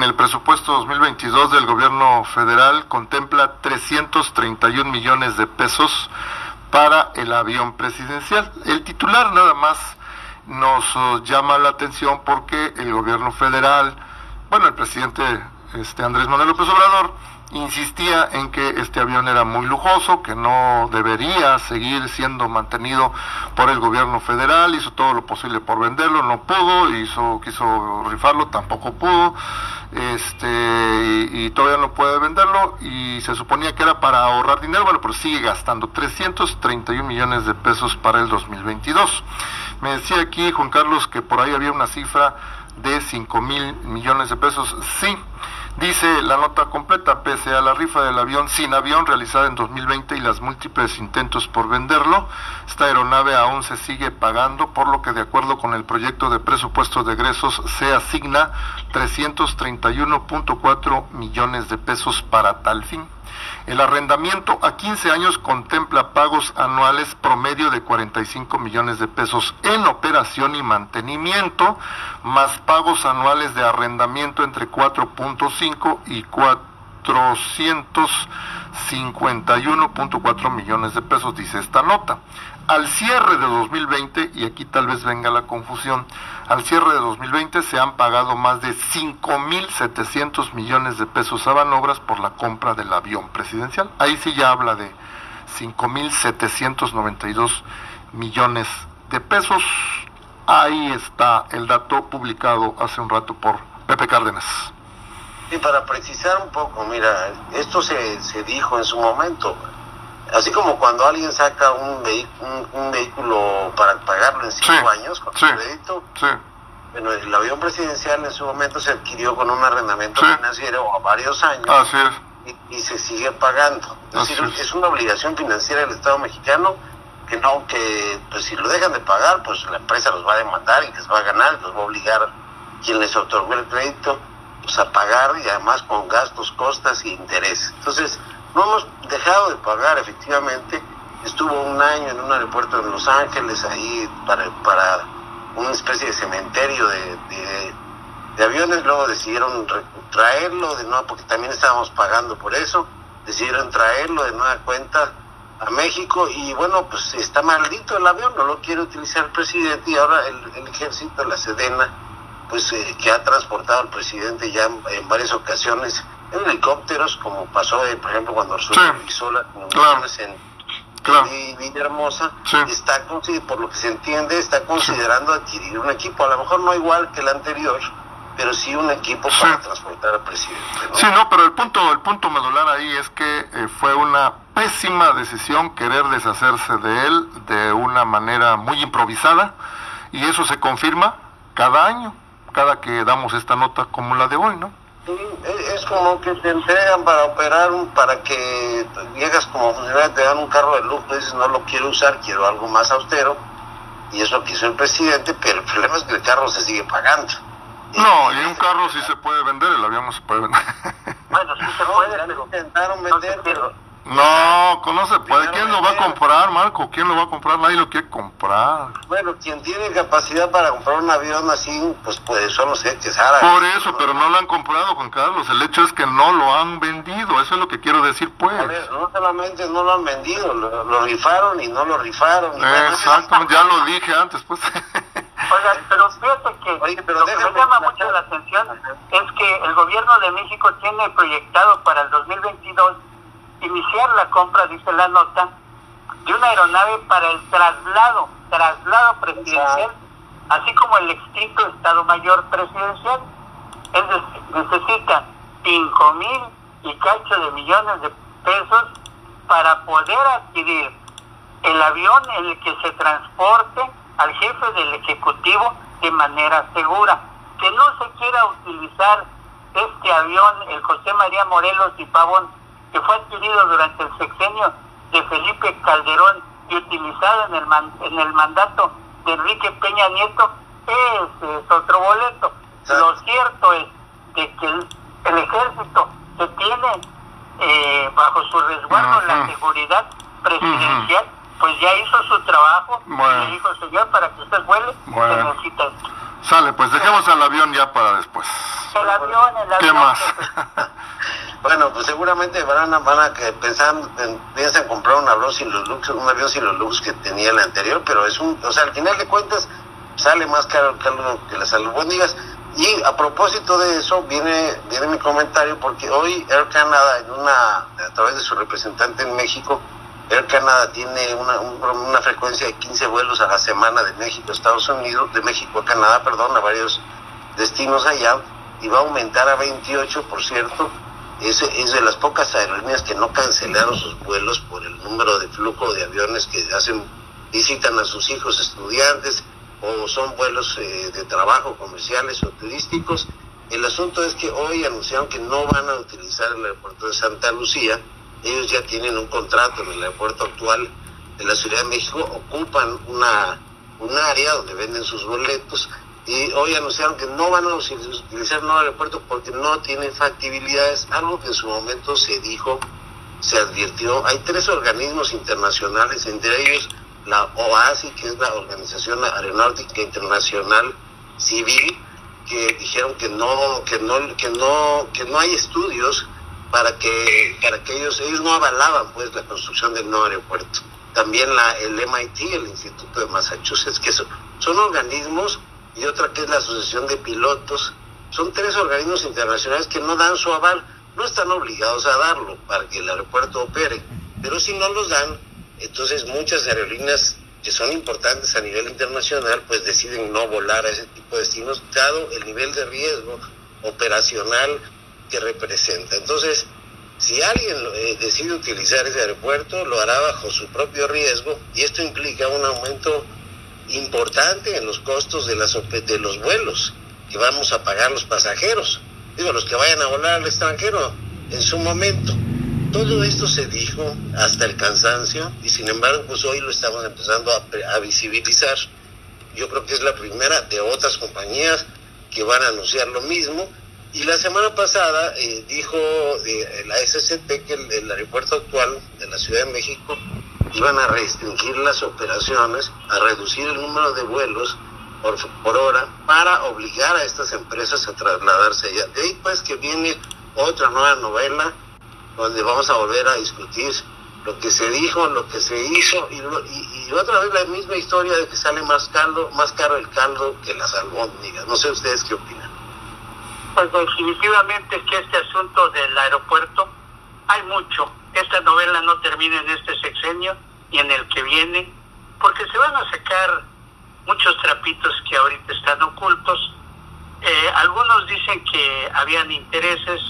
en el presupuesto 2022 del gobierno federal contempla 331 millones de pesos para el avión presidencial. El titular nada más nos uh, llama la atención porque el gobierno federal, bueno, el presidente este Andrés Manuel López Obrador insistía en que este avión era muy lujoso, que no debería seguir siendo mantenido por el gobierno federal, hizo todo lo posible por venderlo, no pudo, hizo, quiso rifarlo, tampoco pudo, este, y, todavía no puede venderlo, y se suponía que era para ahorrar dinero, bueno, pero sigue gastando 331 millones de pesos para el 2022. Me decía aquí Juan Carlos que por ahí había una cifra de 5 mil millones de pesos, sí, Dice la nota completa, pese a la rifa del avión sin avión realizada en 2020 y las múltiples intentos por venderlo, esta aeronave aún se sigue pagando, por lo que de acuerdo con el proyecto de presupuesto de egresos se asigna 331.4 millones de pesos para tal fin. El arrendamiento a 15 años contempla pagos anuales promedio de 45 millones de pesos en operación y mantenimiento, más pagos anuales de arrendamiento entre 4.5 y 451.4 millones de pesos, dice esta nota. Al cierre de 2020, y aquí tal vez venga la confusión, al cierre de 2020 se han pagado más de 5.700 millones de pesos a Banobras por la compra del avión presidencial. Ahí sí ya habla de 5.792 millones de pesos. Ahí está el dato publicado hace un rato por Pepe Cárdenas. Y para precisar un poco, mira, esto se, se dijo en su momento. Así como cuando alguien saca un, un, vehículo para pagarlo en cinco años con crédito, bueno, el avión presidencial en su momento se adquirió con un arrendamiento financiero a varios años y, se sigue pagando. Es decir, es. una obligación financiera del Estado mexicano que no, que pues si lo dejan de pagar, pues la empresa los va a demandar y les va a ganar, los va a obligar quien les otorgó el crédito pues a pagar y además con gastos, costas y intereses. Entonces, no hemos dejado de pagar, efectivamente. Estuvo un año en un aeropuerto en Los Ángeles, ahí para, para una especie de cementerio de, de, aviones. Luego decidieron traerlo de nuevo, porque también estábamos pagando por eso. Decidieron traerlo de nueva cuenta a México y bueno, pues está maldito el avión, no lo quiere utilizar el presidente y ahora el, ejército, la Sedena, pues eh, que ha transportado al presidente ya en varias ocasiones en helicópteros, como pasó, eh, por ejemplo, cuando realizó las comunicaciones en claro. Villahermosa, está, por lo que se entiende, está considerando adquirir un equipo, a lo mejor no igual que el anterior, pero sí un equipo para transportar al presidente. Sí, no, pero el punto, el punto medular ahí es que eh, fue una pésima decisión querer deshacerse de él de una manera muy improvisada y eso se confirma cada año, cada que damos esta nota como la de hoy, ¿no? es como que te entregan para operar, para que llegas como funcionario, te dan un carro de lujo, dices no lo quiero usar, quiero algo más austero, y es lo que hizo el presidente, pero el problema es que el carro se sigue pagando. No, y un carro sí se puede vender, el avión no se puede vender. Bueno, sí se puede, pero intentaron vender, pero no, no se puede. ¿Quién lo va a comprar, Marco? ¿Quién lo va a comprar? Nadie lo quiere comprar. Bueno, quien tiene capacidad para comprar un avión así, pues, pues son los jeques Por eso, pero no lo han comprado, Juan Carlos. El hecho es que no lo han vendido. Eso es lo que quiero decir, pues. no solamente no lo han vendido, lo, rifaron y no lo rifaron. Exacto, ya lo dije antes, pues. Oiga, pero fíjate que lo que me llama mucho la atención es que el gobierno de México tiene proyectado para el 2022 iniciar la compra, dice la nota, de una aeronave para el traslado, traslado presidencial, así como el extinto Estado Mayor presidencial. Es decir, necesita 5 mil y cacho de millones de pesos para poder adquirir el avión en el que se transporte al jefe del Ejecutivo de manera segura. Que no se quiera utilizar este avión, el José María Morelos y Pavón, que fue adquirido durante el sexenio de Felipe Calderón y utilizado en el, en el mandato de Enrique Peña Nieto, ese es otro boleto. Lo cierto es que el, ejército se tiene eh, bajo su resguardo la seguridad presidencial, pues ya hizo su trabajo y le dijo, señor, para que usted vuele, necesita esto. Sale, pues dejemos al avión ya para después. El avión, el avión. ¿Qué más? bueno, pues seguramente van a, van a que piensan comprar un avión sin los looks, un avión sin los looks que tenía el anterior, pero es un, o sea, al final de cuentas sale más caro que las albóndigas. Y a propósito de eso, viene, viene mi comentario porque hoy Air Canada, en una, a través de su representante en México, Air Canada tiene una, una frecuencia de 15 vuelos a la semana de México a Estados Unidos, de México a Canadá, perdón, a varios destinos allá, y va a aumentar a 28, por cierto. Es, de las pocas aerolíneas que no cancelaron sus vuelos por el número de flujo de aviones que hacen, visitan a sus hijos estudiantes, o son vuelos eh, de trabajo comerciales o turísticos. El asunto es que hoy anunciaron que no van a utilizar el aeropuerto de Santa Lucía. Ellos ya tienen un contrato en el aeropuerto actual de la Ciudad de México, ocupan una, un área donde venden sus boletos y hoy anunciaron que no van a utilizar el nuevo aeropuerto porque no tienen factibilidades, algo que en su momento se dijo, se advirtió. Hay tres organismos internacionales, entre ellos la OASI, que es la Organización Aeronáutica Internacional Civil, que dijeron que no, que no, que no, que no hay estudios para que, para que ellos, ellos no avalaban pues la construcción del nuevo aeropuerto. También la, el MIT, el Instituto de Massachusetts, que son, son organismos, y otra que es la Asociación de Pilotos, son tres organismos internacionales que no dan su aval, no están obligados a darlo para que el aeropuerto opere, pero si no los dan, entonces muchas aerolíneas que son importantes a nivel internacional, pues deciden no volar a ese tipo de destinos, dado el nivel de riesgo operacional que representa. Entonces, si alguien eh, decide utilizar ese aeropuerto, lo hará bajo su propio riesgo y esto implica un aumento importante en los costos de, las, de los vuelos que vamos a pagar los pasajeros, digo, los que vayan a volar al extranjero en su momento. Todo esto se dijo hasta el cansancio y sin embargo pues hoy lo estamos empezando a, visibilizar. Yo creo que es la primera de otras compañías que van a anunciar lo mismo. Y la semana pasada eh, dijo eh, la SCT que el, aeropuerto actual de la Ciudad de México iban a restringir las operaciones, a reducir el número de vuelos por, por hora para obligar a estas empresas a trasladarse allá. De ahí pues que viene otra nueva novela donde vamos a volver a discutir lo que se dijo, lo que se hizo y, y, otra vez la misma historia de que sale más caldo, más caro el caldo que las albóndigas. No sé ustedes qué opinan. Pues definitivamente que este asunto del aeropuerto hay mucho. Esta novela no termina en este sexenio y en el que viene, porque se van a sacar muchos trapitos que ahorita están ocultos. Eh, algunos dicen que habían intereses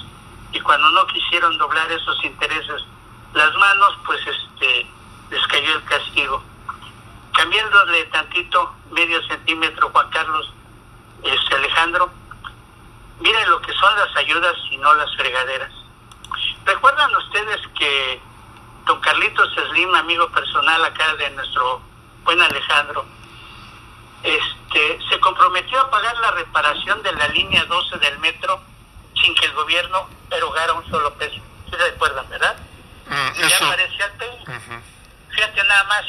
y cuando no quisieron doblar esos intereses las manos, pues este les cayó el castigo. Cambiándole tantito, medio centímetro, Juan Carlos, este Alejandro, miren lo que son las ayudas y no las fregaderas. ¿Recuerdan ustedes que don Carlitos Slim, amigo personal acá de nuestro buen Alejandro, este, se comprometió a pagar la reparación de la línea 12 del metro sin que el gobierno erogara un solo peso. ¿Se recuerdan, verdad? Mm, ya aparecía el Fíjate nada más,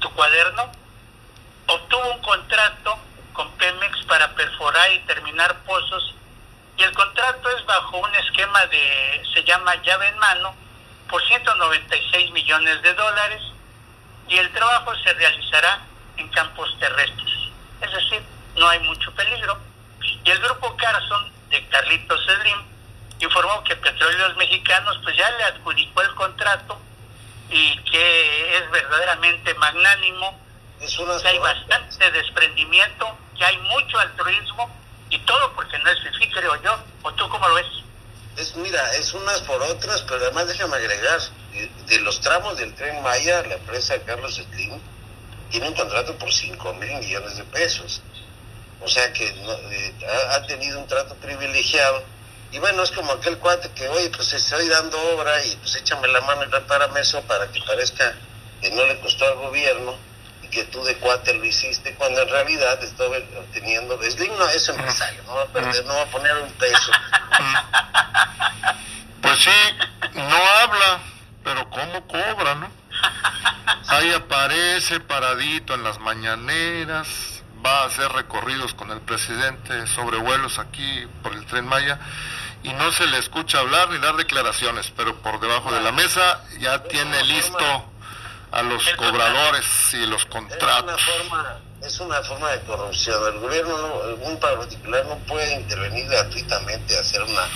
tu cuaderno obtuvo un contrato con Pemex para perforar y terminar pozos y el contrato es bajo un esquema de, se llama llave en mano, por 196 millones de dólares y el trabajo se realizará en campos terrestres. Es decir, no hay mucho peligro. Y el grupo Carson de Carlitos Slim, informó que Petróleos Mexicanos pues ya le adjudicó el contrato y que es verdaderamente magnánimo, que hay bastante desprendimiento, que hay mucho altruismo y todo porque no es fifí, creo yo. ¿O tú cómo lo ves? Es, mira, es unas por otras, pero además déjame agregar, de, los tramos del tren Maya, la empresa Carlos Slim tiene un contrato por 5 mil millones de pesos. O sea que eh, ha, tenido un trato privilegiado. Y bueno, es como aquel cuate que, oye, pues estoy dando obra y pues échame la mano y repárame eso para que parezca que no le costó al gobierno y que tú de cuate lo hiciste, cuando en realidad estoy obteniendo. Es digno es empresario, no va a perder, no va a poner un peso. Pues sí, no habla, pero ¿cómo cobra, no? Ahí aparece paradito en las mañaneras, va a hacer recorridos con el presidente sobre vuelos aquí por el tren Maya y no se le escucha hablar ni dar declaraciones, pero por debajo de la mesa ya tiene listo a los cobradores y los contratos. Es una forma, es una forma de corrupción. El gobierno, no, un particular no puede intervenir gratuitamente hacer una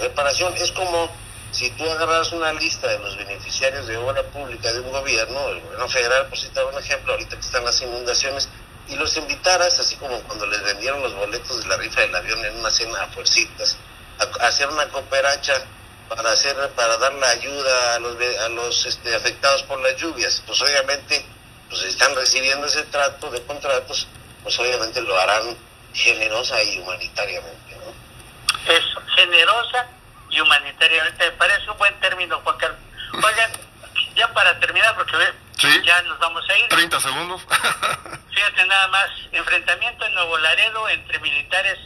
reparación. Es como si tú agarras una lista de los beneficiarios de obra pública de un gobierno, el gobierno federal, por citar un ejemplo, ahorita que están las inundaciones, y los invitaras, así como cuando les vendieron los boletos de la rifa del avión en una cena a fuercitas, a, hacer una cooperacha para hacer para dar la ayuda a los este, afectados por las lluvias pues obviamente pues están recibiendo ese trato de contratos pues obviamente lo harán generosa y humanitariamente eso generosa y humanitariamente. Me parece un buen término, Juan Carlos. Oigan, ya para terminar, porque ya nos vamos a ir. 30 segundos. Fíjate nada más, enfrentamiento en Nuevo Laredo entre militares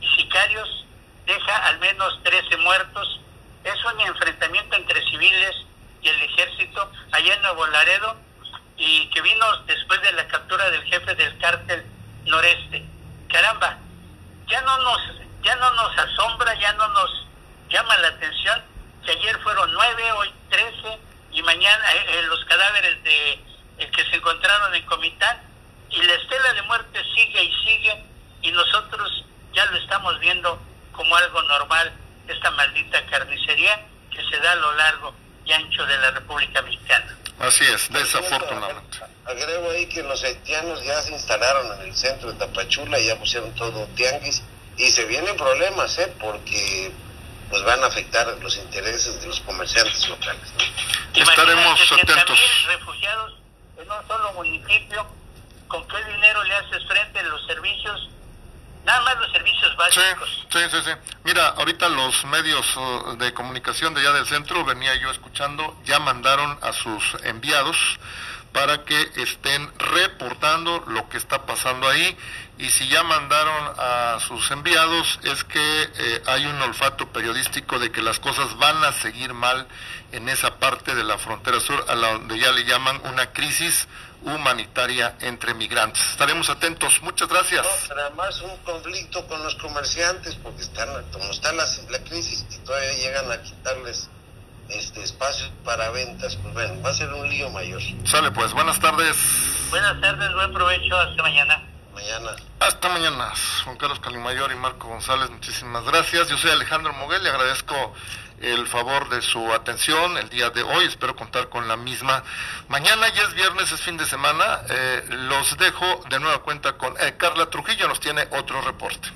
y sicarios deja al menos 13 muertos. Es un enfrentamiento entre civiles y el ejército allá en Nuevo Laredo y que vino después de la captura del jefe del cártel noreste. Caramba, ya no nos, ya no nos asombra, ya no nos llama la atención que ayer fueron nueve, hoy trece y mañana eh, eh, los cadáveres de eh, que se encontraron en Comitán y la estela de muerte sigue y sigue y nosotros ya lo estamos viendo como algo normal esta maldita carnicería que se da a lo largo y ancho de la República Mexicana. Así es, desafortunadamente. Agrego ahí que los haitianos ya se instalaron en el centro de Tapachula ya pusieron todo tianguis y se vienen problemas, ¿eh? Porque pues van a afectar los intereses de los comerciantes locales. Estaremos atentos. refugiados en un solo municipio, ¿con qué dinero le haces frente a los servicios? Nada más los servicios básicos. Sí, sí, sí, Mira, ahorita los medios uh, de comunicación de allá del centro, venía yo escuchando, ya mandaron a sus enviados para que estén reportando lo que está pasando ahí y si ya mandaron a sus enviados es que eh, hay un olfato periodístico de que las cosas van a seguir mal en esa parte de la frontera sur a la donde ya le llaman una crisis humanitaria entre migrantes. Estaremos atentos. Muchas gracias. No, un conflicto con los comerciantes porque están como está la crisis y todavía llegan a quitarles este espacio para ventas, pues bueno, va a ser un lío mayor. Sale pues, buenas tardes. Buenas tardes, buen provecho, hasta mañana. Mañana. Hasta mañana. Juan Carlos Calimayor y Marco González, muchísimas gracias. Yo soy Alejandro Moguel, le agradezco el favor de su atención el día de hoy. Espero contar con la misma. Mañana ya es viernes, es fin de semana. Eh, los dejo de nueva cuenta con eh, Carla Trujillo, nos tiene otro reporte.